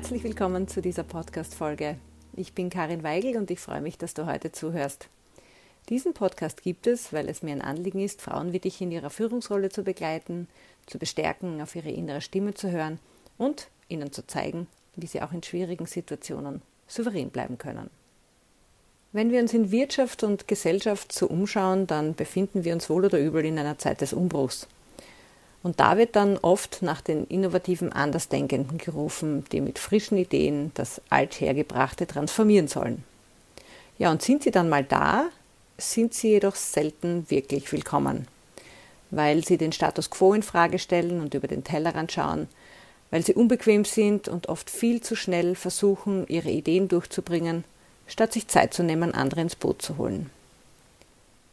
Herzlich willkommen zu dieser Podcast-Folge. Ich bin Karin Weigel und ich freue mich, dass du heute zuhörst. Diesen Podcast gibt es, weil es mir ein Anliegen ist, Frauen wie dich in ihrer Führungsrolle zu begleiten, zu bestärken, auf ihre innere Stimme zu hören und ihnen zu zeigen, wie sie auch in schwierigen Situationen souverän bleiben können. Wenn wir uns in Wirtschaft und Gesellschaft so umschauen, dann befinden wir uns wohl oder übel in einer Zeit des Umbruchs. Und da wird dann oft nach den innovativen Andersdenkenden gerufen, die mit frischen Ideen das Althergebrachte transformieren sollen. Ja, und sind sie dann mal da, sind sie jedoch selten wirklich willkommen, weil sie den Status quo in Frage stellen und über den Tellerrand schauen, weil sie unbequem sind und oft viel zu schnell versuchen, ihre Ideen durchzubringen, statt sich Zeit zu nehmen, andere ins Boot zu holen.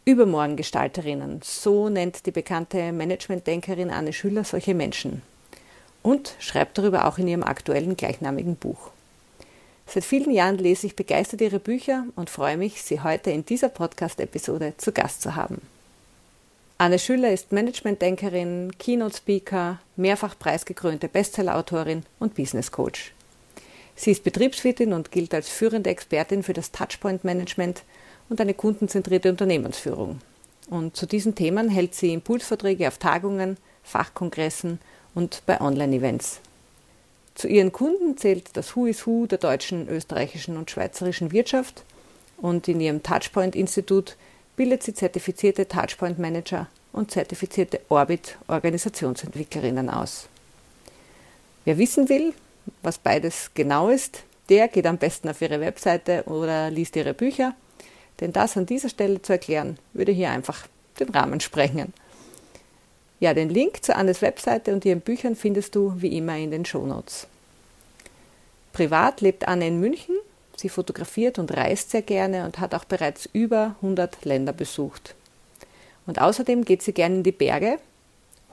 Übermorgengestalterinnen, so nennt die bekannte Managementdenkerin Anne Schüller solche Menschen und schreibt darüber auch in ihrem aktuellen gleichnamigen Buch. Seit vielen Jahren lese ich begeistert ihre Bücher und freue mich, sie heute in dieser Podcast-Episode zu Gast zu haben. Anne Schüller ist Managementdenkerin, Keynote-Speaker, mehrfach preisgekrönte Bestsellerautorin und Business Coach. Sie ist Betriebswirtin und gilt als führende Expertin für das Touchpoint-Management – und eine kundenzentrierte Unternehmensführung. Und zu diesen Themen hält sie Impulsvorträge auf Tagungen, Fachkongressen und bei Online-Events. Zu ihren Kunden zählt das Who is Who der deutschen, österreichischen und schweizerischen Wirtschaft und in ihrem Touchpoint-Institut bildet sie zertifizierte Touchpoint-Manager und zertifizierte Orbit-Organisationsentwicklerinnen aus. Wer wissen will, was beides genau ist, der geht am besten auf ihre Webseite oder liest ihre Bücher – denn das an dieser Stelle zu erklären, würde hier einfach den Rahmen sprengen. Ja, den Link zu Annes Webseite und ihren Büchern findest du wie immer in den Shownotes. Privat lebt Anne in München. Sie fotografiert und reist sehr gerne und hat auch bereits über 100 Länder besucht. Und außerdem geht sie gerne in die Berge,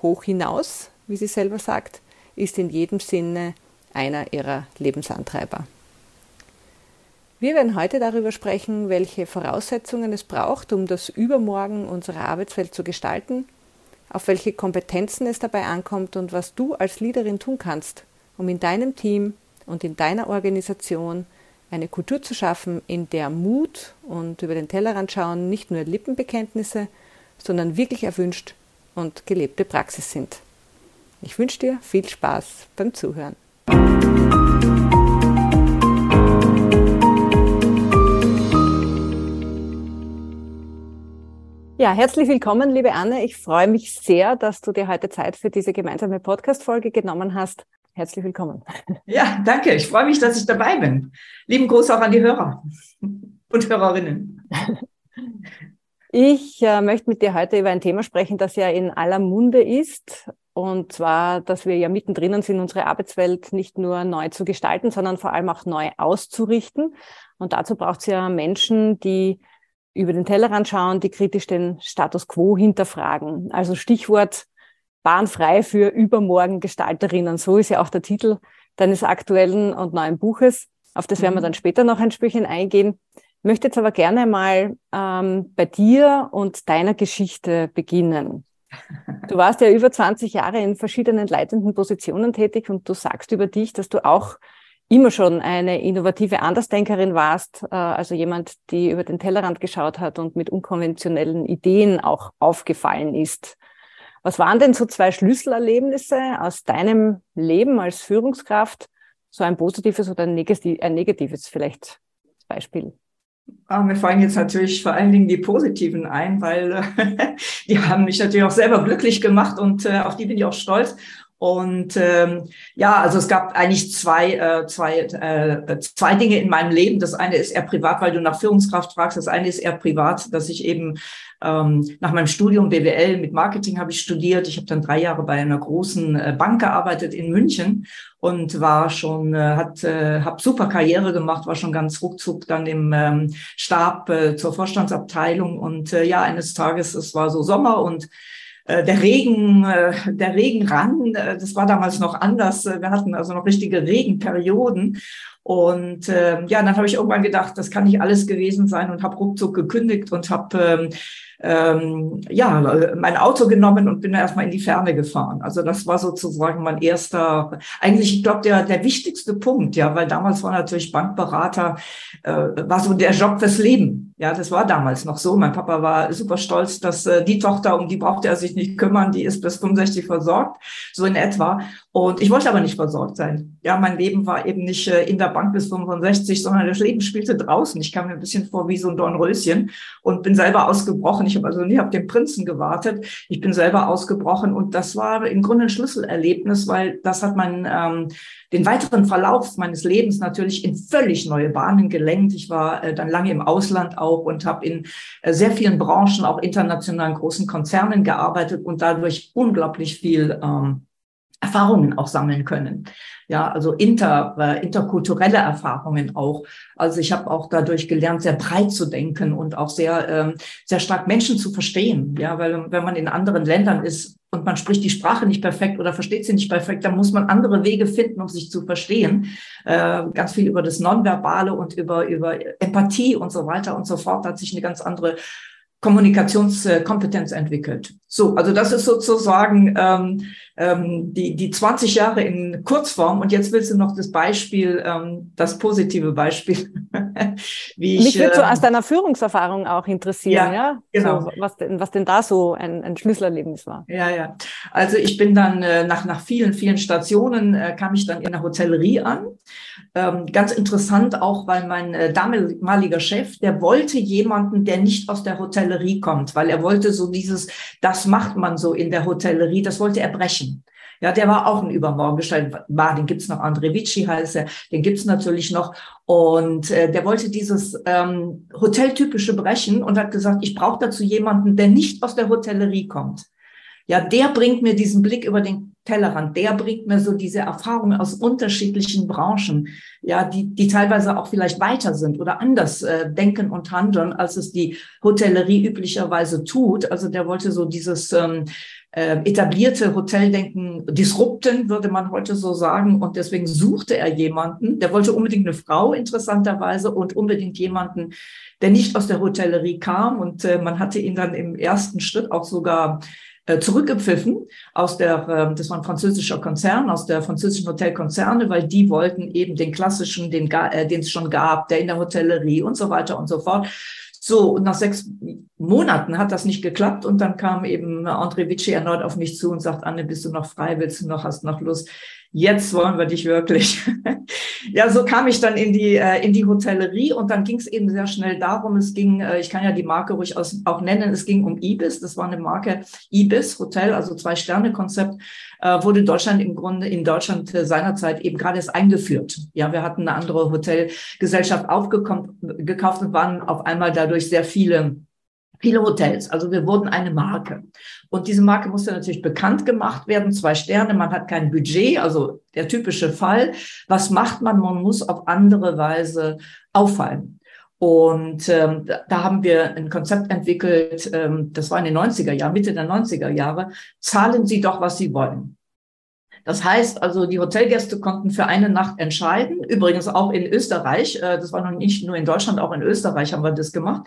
hoch hinaus, wie sie selber sagt, ist in jedem Sinne einer ihrer Lebensantreiber. Wir werden heute darüber sprechen, welche Voraussetzungen es braucht, um das Übermorgen unserer Arbeitswelt zu gestalten, auf welche Kompetenzen es dabei ankommt und was du als Leaderin tun kannst, um in deinem Team und in deiner Organisation eine Kultur zu schaffen, in der Mut und über den Tellerrand schauen nicht nur Lippenbekenntnisse, sondern wirklich erwünscht und gelebte Praxis sind. Ich wünsche dir viel Spaß beim Zuhören. Ja, herzlich willkommen, liebe Anne. Ich freue mich sehr, dass du dir heute Zeit für diese gemeinsame Podcast-Folge genommen hast. Herzlich willkommen. Ja, danke. Ich freue mich, dass ich dabei bin. Lieben Gruß auch an die Hörer und Hörerinnen. Ich äh, möchte mit dir heute über ein Thema sprechen, das ja in aller Munde ist. Und zwar, dass wir ja mittendrin sind, unsere Arbeitswelt nicht nur neu zu gestalten, sondern vor allem auch neu auszurichten. Und dazu braucht es ja Menschen, die über den Tellerrand schauen, die kritisch den Status quo hinterfragen. Also Stichwort bahnfrei für übermorgen Gestalterinnen. So ist ja auch der Titel deines aktuellen und neuen Buches. Auf das werden wir mhm. dann später noch ein Spürchen eingehen. Ich möchte jetzt aber gerne mal ähm, bei dir und deiner Geschichte beginnen. Du warst ja über 20 Jahre in verschiedenen leitenden Positionen tätig und du sagst über dich, dass du auch immer schon eine innovative Andersdenkerin warst, äh, also jemand, die über den Tellerrand geschaut hat und mit unkonventionellen Ideen auch aufgefallen ist. Was waren denn so zwei Schlüsselerlebnisse aus deinem Leben als Führungskraft? So ein positives oder ein negatives vielleicht Beispiel? Ah, mir fallen jetzt natürlich vor allen Dingen die positiven ein, weil äh, die haben mich natürlich auch selber glücklich gemacht und äh, auf die bin ich auch stolz. Und ähm, ja, also es gab eigentlich zwei, äh, zwei, äh, zwei Dinge in meinem Leben. Das eine ist eher privat, weil du nach Führungskraft fragst. Das eine ist eher privat, dass ich eben ähm, nach meinem Studium BWL mit Marketing habe ich studiert. Ich habe dann drei Jahre bei einer großen äh, Bank gearbeitet in München und war schon, äh, hat, äh, habe super Karriere gemacht, war schon ganz ruckzuck dann im ähm, Stab äh, zur Vorstandsabteilung. Und äh, ja, eines Tages, es war so Sommer und äh, der Regen, äh, der Regen ran. Äh, das war damals noch anders. Wir hatten also noch richtige Regenperioden. Und äh, ja, dann habe ich irgendwann gedacht, das kann nicht alles gewesen sein und habe ruckzuck gekündigt und habe ähm, ähm, ja, mein Auto genommen und bin erstmal in die Ferne gefahren. Also das war sozusagen mein erster, eigentlich, ich glaube, der, der wichtigste Punkt, ja, weil damals war natürlich Bankberater, äh, war so der Job fürs Leben. Ja, das war damals noch so. Mein Papa war super stolz, dass äh, die Tochter, um die brauchte er sich nicht kümmern, die ist bis 65 versorgt, so in etwa. Und ich wollte aber nicht versorgt sein. Ja, mein Leben war eben nicht äh, in der Bank bis 65, sondern das Leben spielte draußen. Ich kam mir ein bisschen vor wie so ein Dornröschen und bin selber ausgebrochen. Ich habe also nie auf den Prinzen gewartet. Ich bin selber ausgebrochen und das war im Grunde ein Schlüsselerlebnis, weil das hat mein ähm, den weiteren Verlauf meines Lebens natürlich in völlig neue Bahnen gelenkt. Ich war äh, dann lange im Ausland auch und habe in äh, sehr vielen Branchen, auch internationalen großen Konzernen gearbeitet und dadurch unglaublich viel ähm, Erfahrungen auch sammeln können. Ja, also inter, äh, interkulturelle Erfahrungen auch. Also ich habe auch dadurch gelernt, sehr breit zu denken und auch sehr, ähm, sehr stark Menschen zu verstehen. Ja, weil wenn man in anderen Ländern ist und man spricht die Sprache nicht perfekt oder versteht sie nicht perfekt, dann muss man andere Wege finden, um sich zu verstehen. Äh, ganz viel über das Nonverbale und über, über Empathie und so weiter und so fort hat sich eine ganz andere Kommunikationskompetenz entwickelt. So, also das ist sozusagen ähm, ähm, die, die 20 Jahre in Kurzform. Und jetzt willst du noch das Beispiel, ähm, das positive Beispiel. wie ich, Mich würde so ähm, aus deiner Führungserfahrung auch interessieren, ja, ja? genau. So, was, denn, was denn da so ein, ein Schlüsselerlebnis war. Ja, ja. Also ich bin dann äh, nach, nach vielen, vielen Stationen äh, kam ich dann in der Hotellerie an. Ähm, ganz interessant auch, weil mein äh, damaliger Chef, der wollte jemanden, der nicht aus der Hotellerie kommt, weil er wollte so dieses, das macht man so in der Hotellerie, das wollte er brechen. Ja, der war auch ein Übermorgenstein. War, den gibt's noch, André Vici heißt er, den gibt's natürlich noch. Und äh, der wollte dieses ähm, Hoteltypische brechen und hat gesagt, ich brauche dazu jemanden, der nicht aus der Hotellerie kommt. Ja, der bringt mir diesen Blick über den Tellerrand, der bringt mir so diese Erfahrungen aus unterschiedlichen Branchen, ja, die, die teilweise auch vielleicht weiter sind oder anders äh, denken und handeln, als es die Hotellerie üblicherweise tut. Also der wollte so dieses ähm, äh, etablierte Hoteldenken disrupten, würde man heute so sagen. Und deswegen suchte er jemanden, der wollte unbedingt eine Frau interessanterweise und unbedingt jemanden, der nicht aus der Hotellerie kam. Und äh, man hatte ihn dann im ersten Schritt auch sogar äh, zurückgepfiffen aus der, äh, das war ein französischer Konzern, aus der französischen Hotelkonzerne, weil die wollten eben den klassischen, den, äh, den es schon gab, der in der Hotellerie und so weiter und so fort. So, und nach sechs Monaten hat das nicht geklappt und dann kam eben André Vici erneut auf mich zu und sagt, Anne, bist du noch frei, willst du noch, hast noch Lust? jetzt wollen wir dich wirklich. ja, so kam ich dann in die, äh, in die Hotellerie und dann ging es eben sehr schnell darum, es ging, äh, ich kann ja die Marke ruhig aus, auch nennen, es ging um Ibis, das war eine Marke Ibis Hotel, also Zwei-Sterne-Konzept, äh, wurde Deutschland im Grunde in Deutschland äh, seinerzeit eben gerade erst eingeführt. Ja, wir hatten eine andere Hotelgesellschaft aufgekauft und waren auf einmal dadurch sehr viele viele Hotels. Also wir wurden eine Marke. Und diese Marke musste natürlich bekannt gemacht werden. Zwei Sterne, man hat kein Budget, also der typische Fall. Was macht man? Man muss auf andere Weise auffallen. Und ähm, da haben wir ein Konzept entwickelt, ähm, das war in den 90er Jahren, Mitte der 90er Jahre. Zahlen Sie doch, was Sie wollen. Das heißt also, die Hotelgäste konnten für eine Nacht entscheiden. Übrigens auch in Österreich. Äh, das war noch nicht nur in Deutschland, auch in Österreich haben wir das gemacht.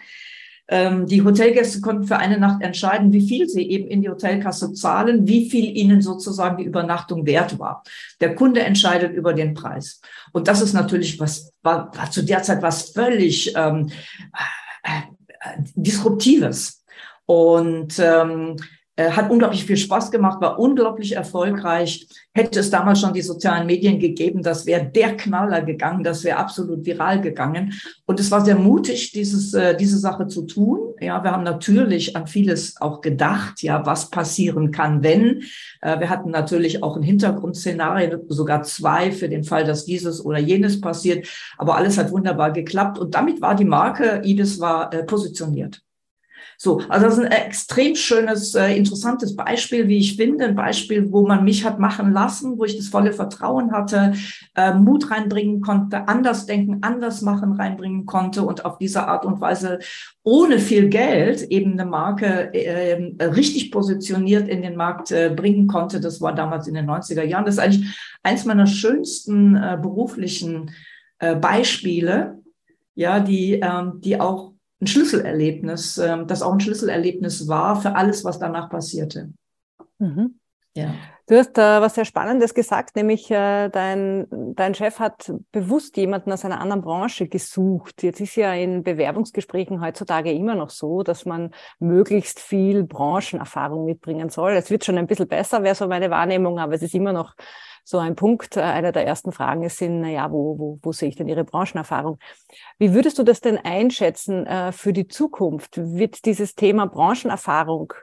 Ähm, die Hotelgäste konnten für eine Nacht entscheiden, wie viel sie eben in die Hotelkasse zahlen, wie viel ihnen sozusagen die Übernachtung wert war. Der Kunde entscheidet über den Preis. Und das ist natürlich was, war, war zu der Zeit was völlig ähm, äh, äh, Disruptives. Und ähm, äh, hat unglaublich viel Spaß gemacht, war unglaublich erfolgreich. Hätte es damals schon die sozialen Medien gegeben, das wäre der Knaller gegangen, das wäre absolut viral gegangen. Und es war sehr mutig, dieses, äh, diese Sache zu tun. Ja, wir haben natürlich an vieles auch gedacht, ja, was passieren kann, wenn. Äh, wir hatten natürlich auch ein Hintergrundszenario, sogar zwei für den Fall, dass dieses oder jenes passiert. Aber alles hat wunderbar geklappt. Und damit war die Marke Ibis war äh, positioniert. So, also das ist ein extrem schönes, äh, interessantes Beispiel, wie ich finde, ein Beispiel, wo man mich hat machen lassen, wo ich das volle Vertrauen hatte, äh, Mut reinbringen konnte, anders denken, anders machen reinbringen konnte und auf diese Art und Weise ohne viel Geld eben eine Marke äh, richtig positioniert in den Markt äh, bringen konnte. Das war damals in den 90er Jahren. Das ist eigentlich eins meiner schönsten beruflichen Beispiele, ja, die, ähm, die auch ein Schlüsselerlebnis, äh, das auch ein Schlüsselerlebnis war für alles, was danach passierte. Mhm. Ja. Du hast äh, was sehr Spannendes gesagt, nämlich äh, dein, dein Chef hat bewusst jemanden aus einer anderen Branche gesucht. Jetzt ist ja in Bewerbungsgesprächen heutzutage immer noch so, dass man möglichst viel Branchenerfahrung mitbringen soll. Es wird schon ein bisschen besser, wäre so meine Wahrnehmung, aber es ist immer noch so ein Punkt. Äh, einer der ersten Fragen ist, sind, naja, wo, wo, wo sehe ich denn Ihre Branchenerfahrung? Wie würdest du das denn einschätzen äh, für die Zukunft? Wird dieses Thema Branchenerfahrung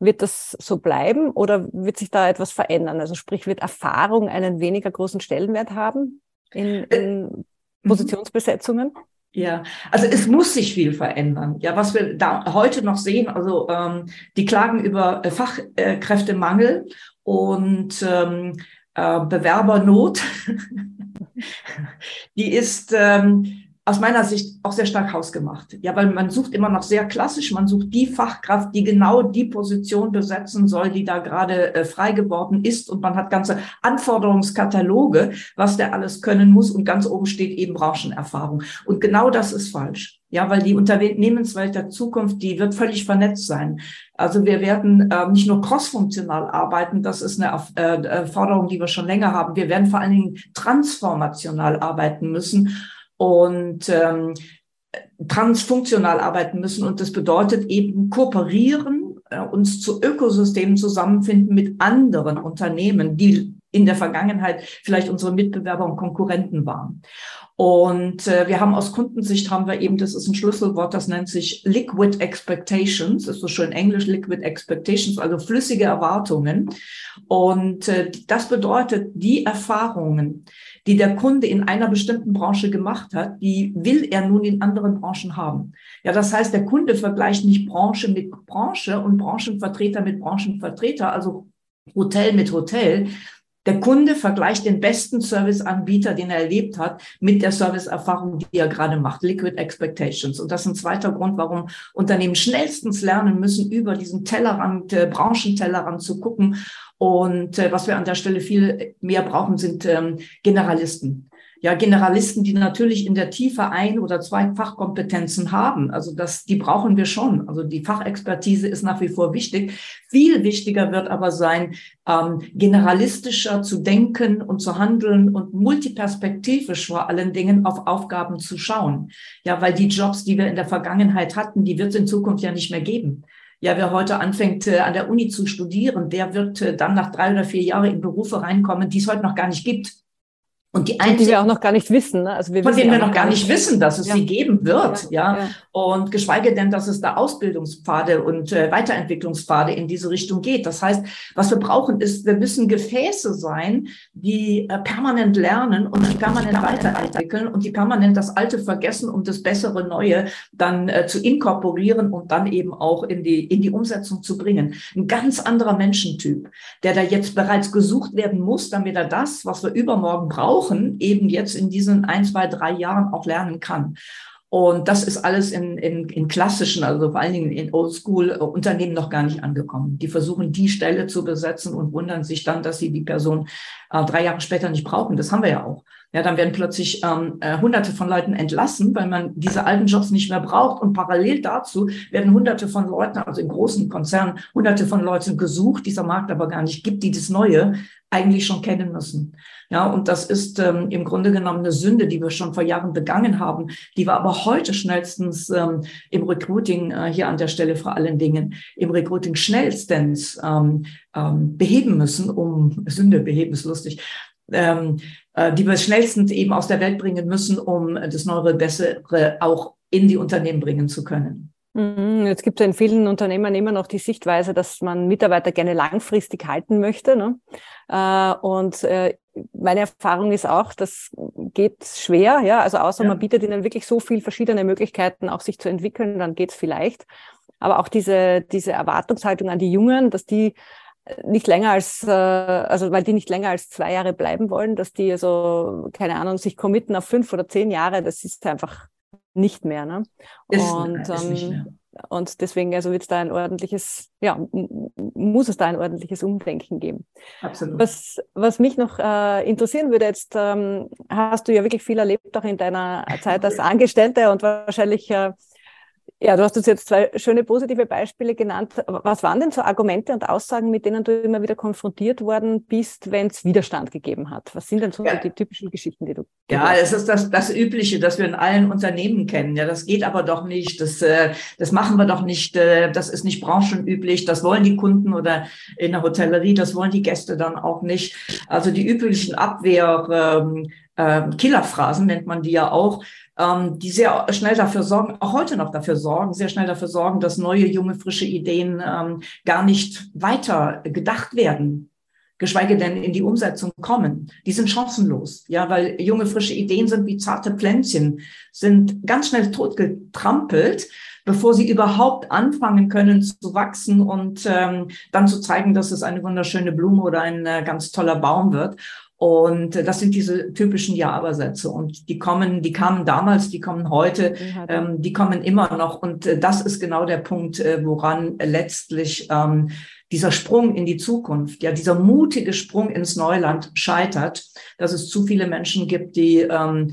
wird das so bleiben oder wird sich da etwas verändern? Also sprich, wird Erfahrung einen weniger großen Stellenwert haben in, äh, in mhm. Positionsbesetzungen? Ja, also es muss sich viel verändern. Ja, was wir da heute noch sehen, also ähm, die klagen über Fachkräftemangel und ähm, äh, Bewerbernot. die ist ähm, aus meiner Sicht auch sehr stark hausgemacht. Ja, weil man sucht immer noch sehr klassisch, man sucht die Fachkraft, die genau die Position besetzen soll, die da gerade äh, frei geworden ist. Und man hat ganze Anforderungskataloge, was der alles können muss. Und ganz oben steht eben Branchenerfahrung. Und genau das ist falsch. Ja, weil die Unternehmenswelt der Zukunft, die wird völlig vernetzt sein. Also wir werden äh, nicht nur crossfunktional arbeiten, das ist eine äh, äh, Forderung, die wir schon länger haben. Wir werden vor allen Dingen transformational arbeiten müssen und ähm, transfunktional arbeiten müssen. Und das bedeutet eben kooperieren, äh, uns zu Ökosystemen zusammenfinden mit anderen Unternehmen, die in der Vergangenheit vielleicht unsere Mitbewerber und Konkurrenten waren. Und äh, wir haben aus Kundensicht haben wir eben, das ist ein Schlüsselwort, das nennt sich Liquid Expectations, ist so schön Englisch Liquid Expectations, also flüssige Erwartungen. Und äh, das bedeutet, die Erfahrungen, die der Kunde in einer bestimmten Branche gemacht hat, die will er nun in anderen Branchen haben. Ja, das heißt, der Kunde vergleicht nicht Branche mit Branche und Branchenvertreter mit Branchenvertreter, also Hotel mit Hotel, der Kunde vergleicht den besten Serviceanbieter, den er erlebt hat, mit der Serviceerfahrung, die er gerade macht. Liquid Expectations. Und das ist ein zweiter Grund, warum Unternehmen schnellstens lernen müssen, über diesen Tellerrand, äh, Branchentellerrand zu gucken. Und äh, was wir an der Stelle viel mehr brauchen, sind ähm, Generalisten ja, Generalisten, die natürlich in der Tiefe ein oder zwei Fachkompetenzen haben. Also das, die brauchen wir schon. Also die Fachexpertise ist nach wie vor wichtig. Viel wichtiger wird aber sein, ähm, generalistischer zu denken und zu handeln und multiperspektivisch vor allen Dingen auf Aufgaben zu schauen. Ja, weil die Jobs, die wir in der Vergangenheit hatten, die wird es in Zukunft ja nicht mehr geben. Ja, wer heute anfängt, äh, an der Uni zu studieren, der wird äh, dann nach drei oder vier Jahren in Berufe reinkommen, die es heute noch gar nicht gibt. Und die einzige, die wir auch noch gar nicht wissen. Ne? Also wir von denen wir noch gar nicht wissen, dass es ja. sie geben wird. Ja, ja, Und geschweige denn, dass es da Ausbildungspfade und äh, Weiterentwicklungspfade in diese Richtung geht. Das heißt, was wir brauchen, ist, wir müssen Gefäße sein, die äh, permanent lernen und die permanent weiterentwickeln und die permanent das Alte vergessen, um das bessere Neue dann äh, zu inkorporieren und dann eben auch in die, in die Umsetzung zu bringen. Ein ganz anderer Menschentyp, der da jetzt bereits gesucht werden muss, damit er das, was wir übermorgen brauchen, brauchen, eben jetzt in diesen ein, zwei, drei Jahren auch lernen kann. Und das ist alles in, in, in klassischen, also vor allen Dingen in Oldschool-Unternehmen noch gar nicht angekommen. Die versuchen, die Stelle zu besetzen und wundern sich dann, dass sie die Person äh, drei Jahre später nicht brauchen. Das haben wir ja auch. Ja, dann werden plötzlich ähm, äh, hunderte von Leuten entlassen, weil man diese alten Jobs nicht mehr braucht. Und parallel dazu werden hunderte von Leuten, also in großen Konzernen, hunderte von Leuten gesucht, dieser Markt aber gar nicht gibt, die das Neue eigentlich schon kennen müssen. Ja, und das ist ähm, im Grunde genommen eine Sünde, die wir schon vor Jahren begangen haben, die wir aber heute schnellstens ähm, im Recruiting, äh, hier an der Stelle vor allen Dingen, im Recruiting schnellstens ähm, ähm, beheben müssen, um Sünde beheben ist lustig, ähm, äh, die wir schnellstens eben aus der Welt bringen müssen, um das Neue, Bessere auch in die Unternehmen bringen zu können. Mhm, jetzt gibt es in vielen Unternehmen immer noch die Sichtweise, dass man Mitarbeiter gerne langfristig halten möchte. Ne? Äh, und äh, meine Erfahrung ist auch, das geht schwer. Ja? Also außer ja. man bietet ihnen wirklich so viel verschiedene Möglichkeiten, auch sich zu entwickeln, dann geht es vielleicht. Aber auch diese, diese Erwartungshaltung an die Jungen, dass die nicht länger als, äh, also weil die nicht länger als zwei Jahre bleiben wollen, dass die also, keine Ahnung, sich committen auf fünf oder zehn Jahre, das ist einfach nicht mehr. Ne? Ist, und, ist ähm, nicht mehr. Und deswegen also wird es da ein ordentliches, ja, muss es da ein ordentliches Umdenken geben. Absolut. Was, was mich noch äh, interessieren würde, jetzt ähm, hast du ja wirklich viel erlebt, auch in deiner Zeit als Angestellte und wahrscheinlich äh, ja, du hast uns jetzt zwei schöne positive Beispiele genannt. Was waren denn so Argumente und Aussagen, mit denen du immer wieder konfrontiert worden bist, wenn es Widerstand gegeben hat? Was sind denn so ja. die typischen Geschichten, die du? Ja, es ist das, das Übliche, das wir in allen Unternehmen kennen. Ja, das geht aber doch nicht. Das, äh, das machen wir doch nicht. Äh, das ist nicht branchenüblich. Das wollen die Kunden oder in der Hotellerie. Das wollen die Gäste dann auch nicht. Also die üblichen Abwehr, ähm, äh, Killerphrasen nennt man die ja auch ähm, die sehr schnell dafür sorgen, auch heute noch dafür sorgen, sehr schnell dafür sorgen, dass neue, junge, frische Ideen ähm, gar nicht weiter gedacht werden geschweige denn in die Umsetzung kommen. Die sind chancenlos, ja, weil junge, frische Ideen sind wie zarte Pflänzchen, sind ganz schnell totgetrampelt, bevor sie überhaupt anfangen können zu wachsen und ähm, dann zu zeigen, dass es eine wunderschöne Blume oder ein äh, ganz toller Baum wird. Und das sind diese typischen Ja-Aber-Sätze. Und die kommen, die kamen damals, die kommen heute, ähm, die kommen immer noch. Und äh, das ist genau der Punkt, äh, woran letztlich ähm, dieser Sprung in die Zukunft, ja, dieser mutige Sprung ins Neuland scheitert, dass es zu viele Menschen gibt, die, ähm,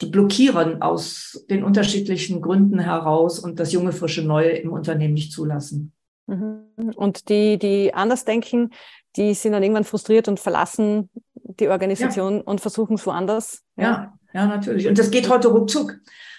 die blockieren aus den unterschiedlichen Gründen heraus und das junge, frische Neue im Unternehmen nicht zulassen. Mhm. Und die, die anders denken, die sind dann irgendwann frustriert und verlassen die Organisation ja. und versuchen es woanders. Ja. ja, ja, natürlich. Und das geht heute ruckzuck.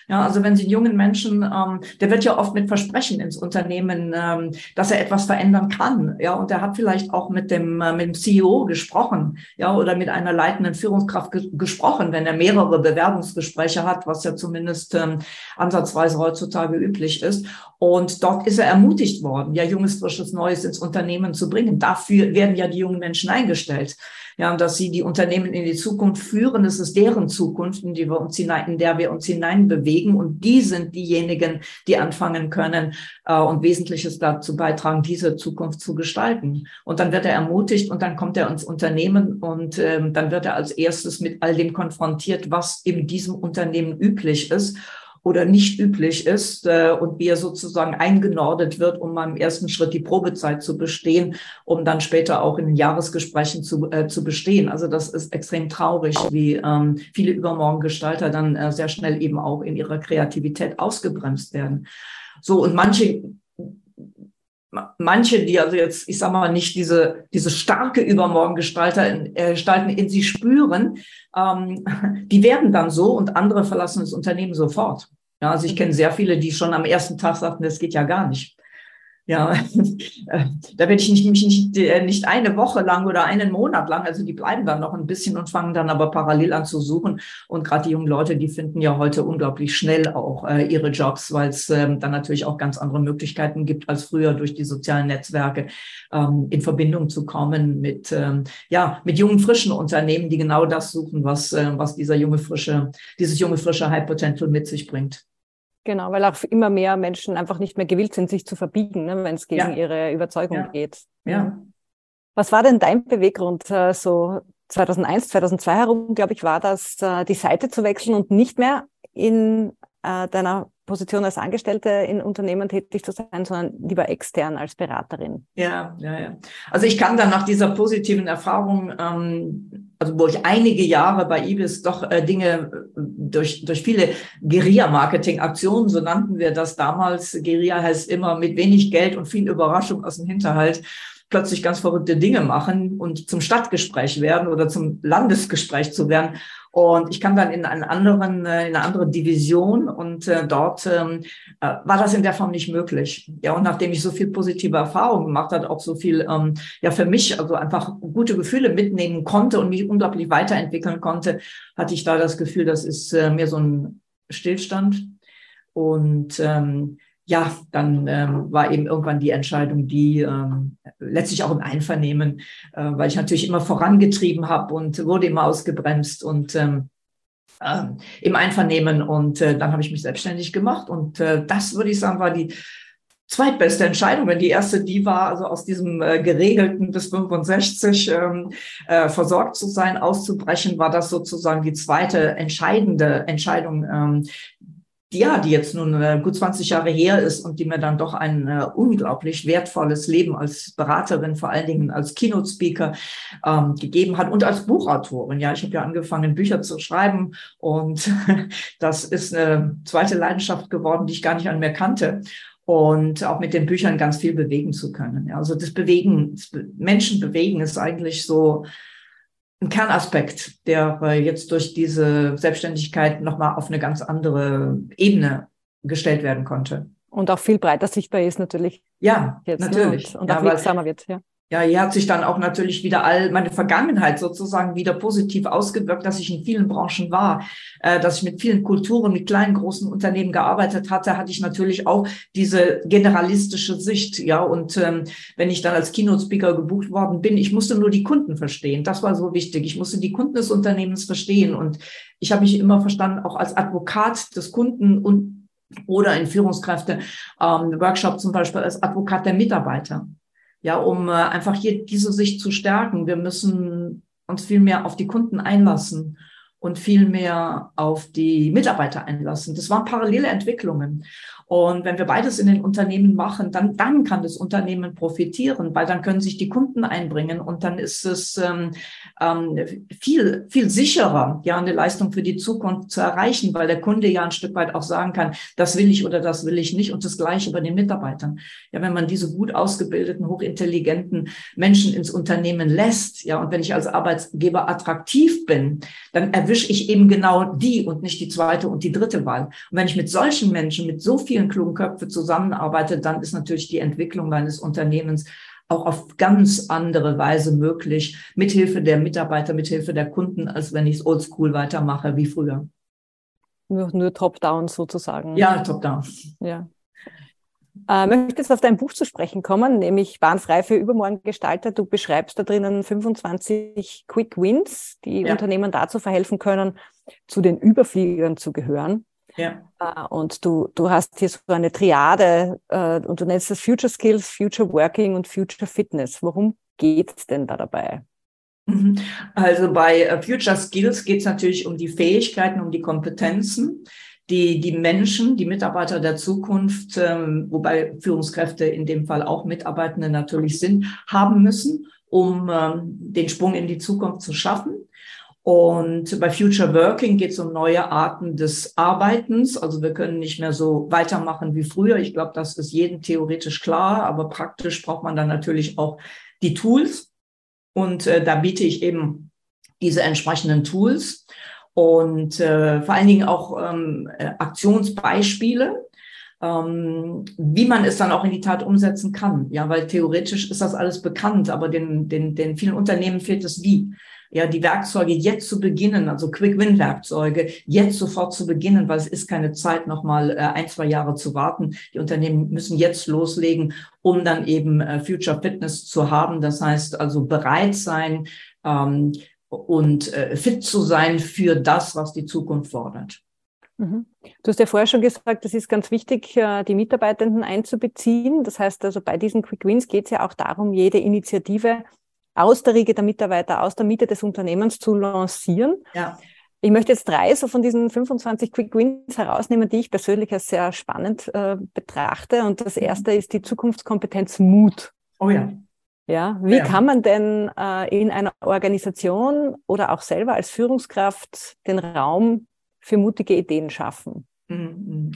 Ja, also wenn Sie einen jungen Menschen, ähm, der wird ja oft mit Versprechen ins Unternehmen, ähm, dass er etwas verändern kann. Ja, und er hat vielleicht auch mit dem, äh, mit dem CEO gesprochen, ja, oder mit einer leitenden Führungskraft ge gesprochen, wenn er mehrere Bewerbungsgespräche hat, was ja zumindest ähm, ansatzweise heutzutage üblich ist. Und dort ist er ermutigt worden, ja, junges, frisches Neues ins Unternehmen zu bringen. Dafür werden ja die jungen Menschen eingestellt ja, und dass sie die Unternehmen in die Zukunft führen. Es ist deren Zukunft, in, die wir uns hinein, in der wir uns hineinbewegen. Und die sind diejenigen, die anfangen können äh, und Wesentliches dazu beitragen, diese Zukunft zu gestalten. Und dann wird er ermutigt und dann kommt er ins Unternehmen und ähm, dann wird er als erstes mit all dem konfrontiert, was in diesem Unternehmen üblich ist oder nicht üblich ist äh, und wie er sozusagen eingenordet wird, um im ersten Schritt die Probezeit zu bestehen, um dann später auch in den Jahresgesprächen zu, äh, zu bestehen. Also das ist extrem traurig, wie ähm, viele Übermorgengestalter dann äh, sehr schnell eben auch in ihrer Kreativität ausgebremst werden. So, und manche manche, die also jetzt, ich sag mal, nicht diese, diese starke Übermorgengestalter äh, Gestalten in sie spüren, ähm, die werden dann so und andere verlassen das Unternehmen sofort. Ja, also ich kenne sehr viele, die schon am ersten Tag sagten, das geht ja gar nicht. Ja, da werde ich nicht, mich nicht, äh, nicht eine Woche lang oder einen Monat lang, also die bleiben dann noch ein bisschen und fangen dann aber parallel an zu suchen. Und gerade die jungen Leute, die finden ja heute unglaublich schnell auch äh, ihre Jobs, weil es ähm, dann natürlich auch ganz andere Möglichkeiten gibt als früher durch die sozialen Netzwerke ähm, in Verbindung zu kommen mit, ähm, ja, mit jungen, frischen Unternehmen, die genau das suchen, was, äh, was dieser junge, frische, dieses junge, frische High Potential mit sich bringt. Genau, weil auch immer mehr Menschen einfach nicht mehr gewillt sind, sich zu verbiegen, ne, wenn es gegen ja. ihre Überzeugung ja. geht. Ja. Mhm. Was war denn dein Beweggrund, äh, so 2001, 2002 herum, glaube ich, war das, äh, die Seite zu wechseln und nicht mehr in äh, deiner Position als Angestellte in Unternehmen tätig zu sein, sondern lieber extern als Beraterin. Ja, ja, ja. Also ich kann dann nach dieser positiven Erfahrung, ähm, also wo ich einige Jahre bei Ibis doch äh, Dinge äh, durch, durch viele Guerilla-Marketing-Aktionen, so nannten wir das damals. Guerilla heißt immer mit wenig Geld und viel Überraschung aus dem Hinterhalt plötzlich ganz verrückte Dinge machen und zum Stadtgespräch werden oder zum Landesgespräch zu werden. Und ich kam dann in einen anderen, äh, in eine andere Division und äh, dort ähm, äh, war das in der Form nicht möglich. Ja, und nachdem ich so viel positive Erfahrungen gemacht hat, auch so viel ähm, ja für mich also einfach gute Gefühle mitnehmen konnte und mich unglaublich weiterentwickeln konnte, hatte ich da das Gefühl, das ist äh, mir so ein Stillstand. Und ähm, ja, dann ähm, war eben irgendwann die Entscheidung, die ähm, letztlich auch im Einvernehmen, äh, weil ich natürlich immer vorangetrieben habe und wurde immer ausgebremst und ähm, äh, im Einvernehmen. Und äh, dann habe ich mich selbstständig gemacht. Und äh, das, würde ich sagen, war die zweitbeste Entscheidung. Wenn die erste die war, also aus diesem äh, geregelten bis 65 ähm, äh, versorgt zu sein, auszubrechen, war das sozusagen die zweite entscheidende Entscheidung, ähm, ja, die jetzt nun äh, gut 20 Jahre her ist und die mir dann doch ein äh, unglaublich wertvolles Leben als Beraterin, vor allen Dingen als Keynote-Speaker ähm, gegeben hat und als Buchautorin. Ja, ich habe ja angefangen, Bücher zu schreiben und das ist eine zweite Leidenschaft geworden, die ich gar nicht an mir kannte und auch mit den Büchern ganz viel bewegen zu können. Ja, also das Bewegen, das Menschen bewegen ist eigentlich so ein Kernaspekt, der jetzt durch diese Selbstständigkeit nochmal auf eine ganz andere Ebene gestellt werden konnte. Und auch viel breiter sichtbar ist natürlich. Ja, jetzt, ne? natürlich. Und, und ja, auch wirksamer wird, ja. Ja, hier hat sich dann auch natürlich wieder all meine Vergangenheit sozusagen wieder positiv ausgewirkt, dass ich in vielen Branchen war, äh, dass ich mit vielen Kulturen, mit kleinen, großen Unternehmen gearbeitet hatte, hatte ich natürlich auch diese generalistische Sicht. Ja, und ähm, wenn ich dann als Keynote-Speaker gebucht worden bin, ich musste nur die Kunden verstehen. Das war so wichtig. Ich musste die Kunden des Unternehmens verstehen. Und ich habe mich immer verstanden, auch als Advokat des Kunden und oder in Führungskräfte, ähm, Workshop zum Beispiel als Advokat der Mitarbeiter ja, um äh, einfach hier diese Sicht zu stärken. Wir müssen uns viel mehr auf die Kunden einlassen und viel mehr auf die Mitarbeiter einlassen. Das waren parallele Entwicklungen. Und wenn wir beides in den Unternehmen machen, dann, dann kann das Unternehmen profitieren, weil dann können sich die Kunden einbringen und dann ist es ähm, ähm, viel, viel sicherer, ja, eine Leistung für die Zukunft zu erreichen, weil der Kunde ja ein Stück weit auch sagen kann, das will ich oder das will ich nicht und das Gleiche bei den Mitarbeitern. Ja, wenn man diese gut ausgebildeten, hochintelligenten Menschen ins Unternehmen lässt, ja, und wenn ich als Arbeitgeber attraktiv bin, dann erwische ich eben genau die und nicht die zweite und die dritte Wahl. Und wenn ich mit solchen Menschen, mit so viel vielen klugen Köpfe zusammenarbeitet, dann ist natürlich die Entwicklung meines Unternehmens auch auf ganz andere Weise möglich, mithilfe der Mitarbeiter, mithilfe der Kunden, als wenn ich es oldschool weitermache wie früher. Nur, nur top-down sozusagen. Ja, top-down. Ja. Äh, möchte jetzt auf dein Buch zu sprechen kommen, nämlich Bahnfrei für übermorgen gestaltet. Du beschreibst da drinnen 25 Quick Wins, die ja. Unternehmen dazu verhelfen können, zu den Überfliegern zu gehören. Ja. Äh, und du, du hast hier so eine Triade äh, und du nennst das Future Skills, Future Working und Future Fitness. Worum geht es denn da dabei? Mhm. Also bei äh, Future Skills geht es natürlich um die Fähigkeiten, um die Kompetenzen, die die Menschen, die Mitarbeiter der Zukunft, ähm, wobei Führungskräfte in dem Fall auch Mitarbeitende natürlich sind, haben müssen, um ähm, den Sprung in die Zukunft zu schaffen. Und bei Future Working geht es um neue Arten des Arbeitens. Also wir können nicht mehr so weitermachen wie früher. Ich glaube, das ist jedem theoretisch klar, aber praktisch braucht man dann natürlich auch die Tools. Und äh, da biete ich eben diese entsprechenden Tools und äh, vor allen Dingen auch ähm, äh, Aktionsbeispiele, ähm, wie man es dann auch in die Tat umsetzen kann. Ja, weil theoretisch ist das alles bekannt, aber den, den, den vielen Unternehmen fehlt es wie ja, die Werkzeuge jetzt zu beginnen, also Quick-Win-Werkzeuge, jetzt sofort zu beginnen, weil es ist keine Zeit, nochmal äh, ein, zwei Jahre zu warten. Die Unternehmen müssen jetzt loslegen, um dann eben äh, Future Fitness zu haben. Das heißt also bereit sein ähm, und äh, fit zu sein für das, was die Zukunft fordert. Mhm. Du hast ja vorher schon gesagt, es ist ganz wichtig, äh, die Mitarbeitenden einzubeziehen. Das heißt also, bei diesen Quick Wins geht es ja auch darum, jede Initiative aus der Riege der Mitarbeiter, aus der Mitte des Unternehmens zu lancieren. Ja. Ich möchte jetzt drei so von diesen 25 Quick Wins herausnehmen, die ich persönlich als sehr spannend äh, betrachte. Und das mhm. erste ist die Zukunftskompetenz Mut. Oh ja. Ja, wie ja. kann man denn äh, in einer Organisation oder auch selber als Führungskraft den Raum für mutige Ideen schaffen? Mhm.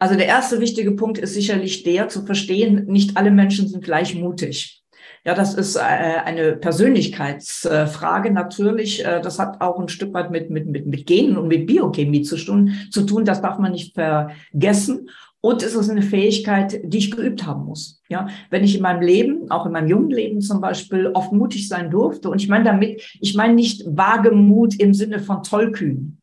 Also der erste wichtige Punkt ist sicherlich der zu verstehen, nicht alle Menschen sind gleich mutig. Ja, das ist äh, eine Persönlichkeitsfrage natürlich. Äh, das hat auch ein Stück weit mit, mit, mit, mit Genen und mit Biochemie zu tun, zu tun. Das darf man nicht vergessen. Und es ist eine Fähigkeit, die ich geübt haben muss. Ja, wenn ich in meinem Leben, auch in meinem jungen Leben zum Beispiel, oft mutig sein durfte. Und ich meine damit, ich meine nicht Wagemut im Sinne von tollkühn.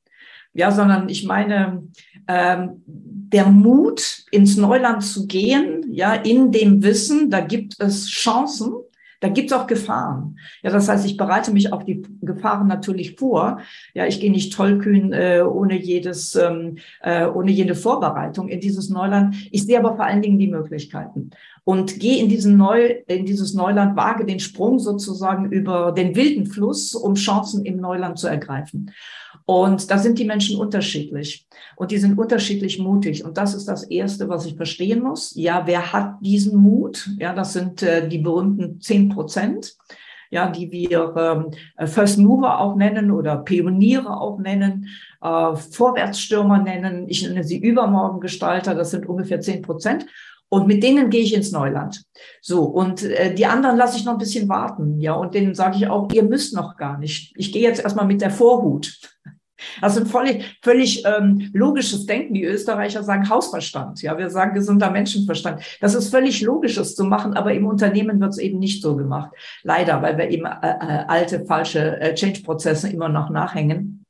Ja, sondern ich meine, ähm, der Mut, ins Neuland zu gehen, ja, in dem Wissen, da gibt es Chancen, da gibt es auch Gefahren. Ja, das heißt, ich bereite mich auf die Gefahren natürlich vor. Ja, ich gehe nicht tollkühn äh, ohne jedes, ähm, äh, ohne jede Vorbereitung in dieses Neuland. Ich sehe aber vor allen Dingen die Möglichkeiten. Und geh in diesen Neu, in dieses Neuland, wage den Sprung sozusagen über den wilden Fluss, um Chancen im Neuland zu ergreifen. Und da sind die Menschen unterschiedlich und die sind unterschiedlich mutig. Und das ist das Erste, was ich verstehen muss. Ja, wer hat diesen Mut? Ja, das sind äh, die berühmten zehn Prozent ja, die wir ähm, First Mover auch nennen oder Pioniere auch nennen, äh, Vorwärtsstürmer nennen. Ich nenne sie Übermorgengestalter, das sind ungefähr zehn Prozent. Und mit denen gehe ich ins Neuland. So, und äh, die anderen lasse ich noch ein bisschen warten. Ja, und denen sage ich auch, ihr müsst noch gar nicht. Ich gehe jetzt erstmal mit der Vorhut. Das ist ein völlig, völlig ähm, logisches Denken. Die Österreicher sagen Hausverstand. Ja, wir sagen gesunder Menschenverstand. Das ist völlig logisches zu machen, aber im Unternehmen wird es eben nicht so gemacht. Leider, weil wir eben äh, äh, alte, falsche äh, Change-Prozesse immer noch nachhängen.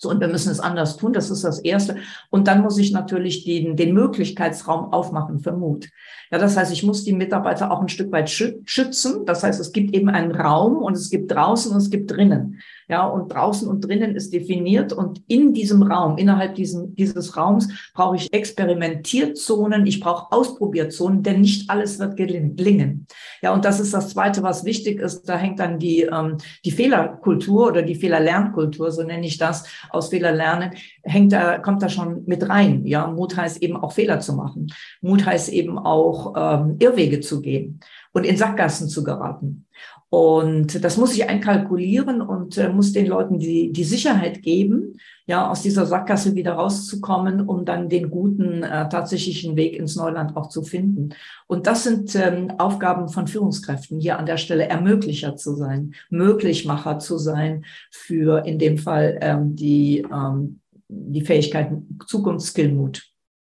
So, und wir müssen es anders tun. Das ist das Erste. Und dann muss ich natürlich den, den Möglichkeitsraum aufmachen für Mut. Ja, das heißt, ich muss die Mitarbeiter auch ein Stück weit schützen. Das heißt, es gibt eben einen Raum und es gibt draußen und es gibt drinnen. Ja, und draußen und drinnen ist definiert und in diesem Raum, innerhalb diesem, dieses Raums brauche ich Experimentierzonen, ich brauche Ausprobierzonen, denn nicht alles wird gelingen. Ja, und das ist das Zweite, was wichtig ist. Da hängt dann die, ähm, die Fehlerkultur oder die Fehlerlernkultur, so nenne ich das, aus Fehler lernen, hängt da, kommt da schon mit rein. Ja, Mut heißt eben auch Fehler zu machen. Mut heißt eben auch ähm, Irrwege zu gehen und in Sackgassen zu geraten. Und das muss ich einkalkulieren und äh, muss den Leuten die, die Sicherheit geben, ja, aus dieser Sackgasse wieder rauszukommen, um dann den guten, äh, tatsächlichen Weg ins Neuland auch zu finden. Und das sind ähm, Aufgaben von Führungskräften, hier an der Stelle Ermöglicher zu sein, Möglichmacher zu sein für in dem Fall ähm, die, ähm, die Fähigkeiten Zukunftsskillmut.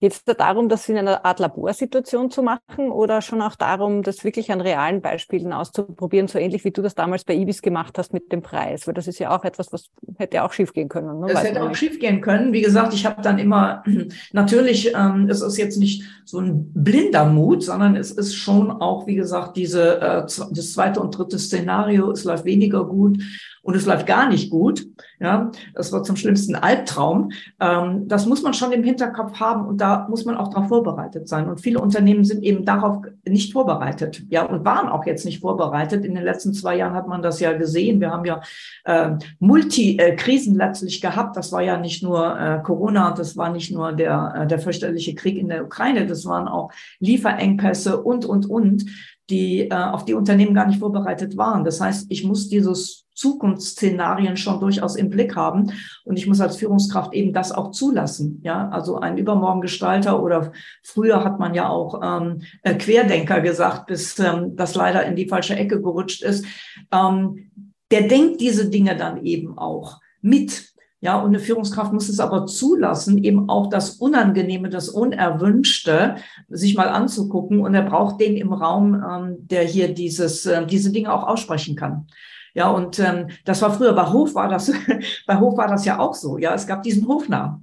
Geht es da darum, das in einer Art Laborsituation zu machen oder schon auch darum, das wirklich an realen Beispielen auszuprobieren, so ähnlich wie du das damals bei Ibis gemacht hast mit dem Preis? Weil das ist ja auch etwas, was hätte auch schief gehen können. Ne? Das hätte auch schief gehen können. Wie gesagt, ich habe dann immer, natürlich, ähm, es ist jetzt nicht so ein blinder Mut, sondern es ist schon auch, wie gesagt, diese, äh, das zweite und dritte Szenario, es läuft weniger gut und es läuft gar nicht gut, ja, das wird zum schlimmsten Albtraum. Ähm, das muss man schon im Hinterkopf haben und da muss man auch darauf vorbereitet sein. Und viele Unternehmen sind eben darauf nicht vorbereitet, ja, und waren auch jetzt nicht vorbereitet. In den letzten zwei Jahren hat man das ja gesehen. Wir haben ja äh, Multi-Krisen letztlich gehabt. Das war ja nicht nur äh, Corona, das war nicht nur der, äh, der fürchterliche Krieg in der Ukraine, das waren auch Lieferengpässe und, und, und die äh, auf die Unternehmen gar nicht vorbereitet waren. Das heißt, ich muss dieses Zukunftsszenarien schon durchaus im Blick haben und ich muss als Führungskraft eben das auch zulassen. Ja, also ein Übermorgengestalter oder früher hat man ja auch ähm, äh, Querdenker gesagt, bis ähm, das leider in die falsche Ecke gerutscht ist. Ähm, der denkt diese Dinge dann eben auch mit. Ja, und eine Führungskraft muss es aber zulassen, eben auch das Unangenehme, das Unerwünschte sich mal anzugucken. Und er braucht den im Raum, ähm, der hier dieses, äh, diese Dinge auch aussprechen kann. Ja, und ähm, das war früher bei Hof war das, bei Hof war das ja auch so. Ja, es gab diesen Hofnarr.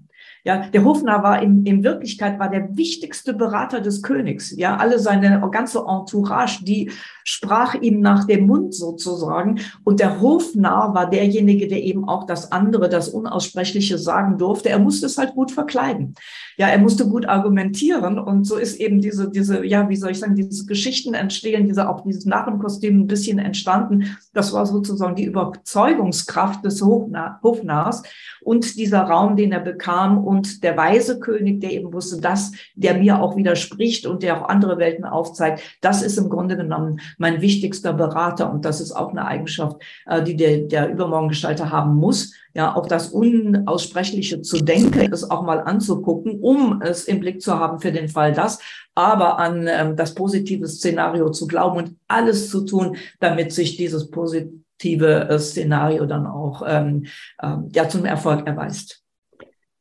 Ja, der Hofnarr war in, in Wirklichkeit war der wichtigste Berater des Königs. Ja, alle seine ganze Entourage, die sprach ihm nach dem Mund sozusagen. Und der Hofnarr war derjenige, der eben auch das andere, das Unaussprechliche sagen durfte. Er musste es halt gut verkleiden. Ja, er musste gut argumentieren. Und so ist eben diese, diese, ja, wie soll ich sagen, diese Geschichten entstehen, diese, auch dieses Narrenkostüm ein bisschen entstanden. Das war sozusagen die Überzeugungskraft des Hofnarrs und dieser Raum, den er bekam und der weise König, der eben wusste, dass der mir auch widerspricht und der auch andere Welten aufzeigt. Das ist im Grunde genommen mein wichtigster Berater und das ist auch eine Eigenschaft, äh, die der, der Übermorgengestalter haben muss. Ja, auch das Unaussprechliche zu denken, es auch mal anzugucken, um es im Blick zu haben für den Fall das, aber an ähm, das positive Szenario zu glauben und alles zu tun, damit sich dieses positive äh, Szenario dann auch ähm, äh, ja zum Erfolg erweist.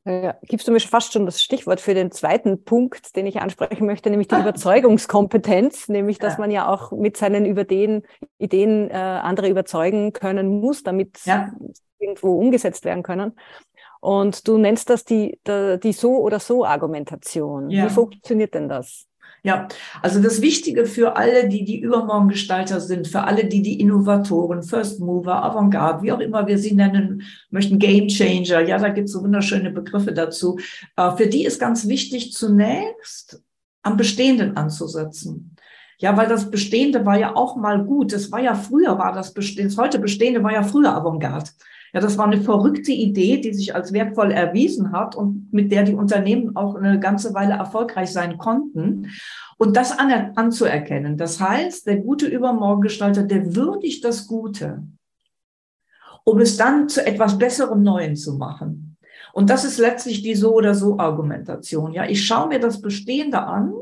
Ja, gibst du mir fast schon das Stichwort für den zweiten Punkt, den ich ansprechen möchte, nämlich die ah. Überzeugungskompetenz, nämlich dass ja. man ja auch mit seinen Ideen, Ideen äh, andere überzeugen können muss, damit ja. irgendwo umgesetzt werden können. Und du nennst das die, die, die so oder so Argumentation. Ja. Wie funktioniert denn das? Ja, also das Wichtige für alle, die die Übermorgengestalter sind, für alle, die die Innovatoren, First Mover, Avantgarde, wie auch immer wir sie nennen möchten, Game Changer, ja, da gibt es so wunderschöne Begriffe dazu. Äh, für die ist ganz wichtig, zunächst am Bestehenden anzusetzen. Ja, weil das Bestehende war ja auch mal gut. Das war ja früher, war das Bestehende, das heute Bestehende war ja früher Avantgarde. Ja, das war eine verrückte Idee, die sich als wertvoll erwiesen hat und mit der die Unternehmen auch eine ganze Weile erfolgreich sein konnten. Und das an, anzuerkennen. Das heißt, der gute Übermorgengestalter, der würdigt das Gute, um es dann zu etwas Besserem Neuen zu machen. Und das ist letztlich die so oder so Argumentation. Ja, ich schaue mir das Bestehende an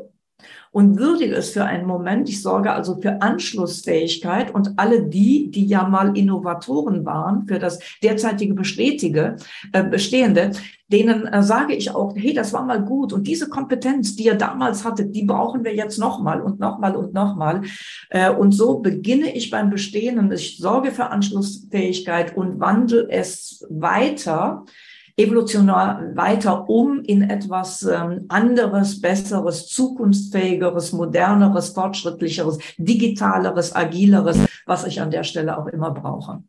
und würdige es für einen Moment. Ich sorge also für Anschlussfähigkeit und alle die, die ja mal Innovatoren waren für das derzeitige Bestätige, äh, Bestehende, denen äh, sage ich auch, hey, das war mal gut und diese Kompetenz, die ihr damals hattet, die brauchen wir jetzt nochmal und nochmal und nochmal. Äh, und so beginne ich beim Bestehenden. Ich sorge für Anschlussfähigkeit und wandle es weiter evolutionär weiter um in etwas ähm, anderes, besseres, zukunftsfähigeres, moderneres, fortschrittlicheres, digitaleres, agileres, was ich an der Stelle auch immer brauche.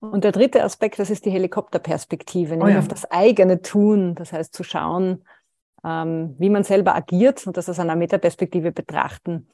Und der dritte Aspekt, das ist die Helikopterperspektive, nämlich oh ja. auf das eigene Tun, das heißt zu schauen, ähm, wie man selber agiert und das aus einer Metaperspektive betrachten.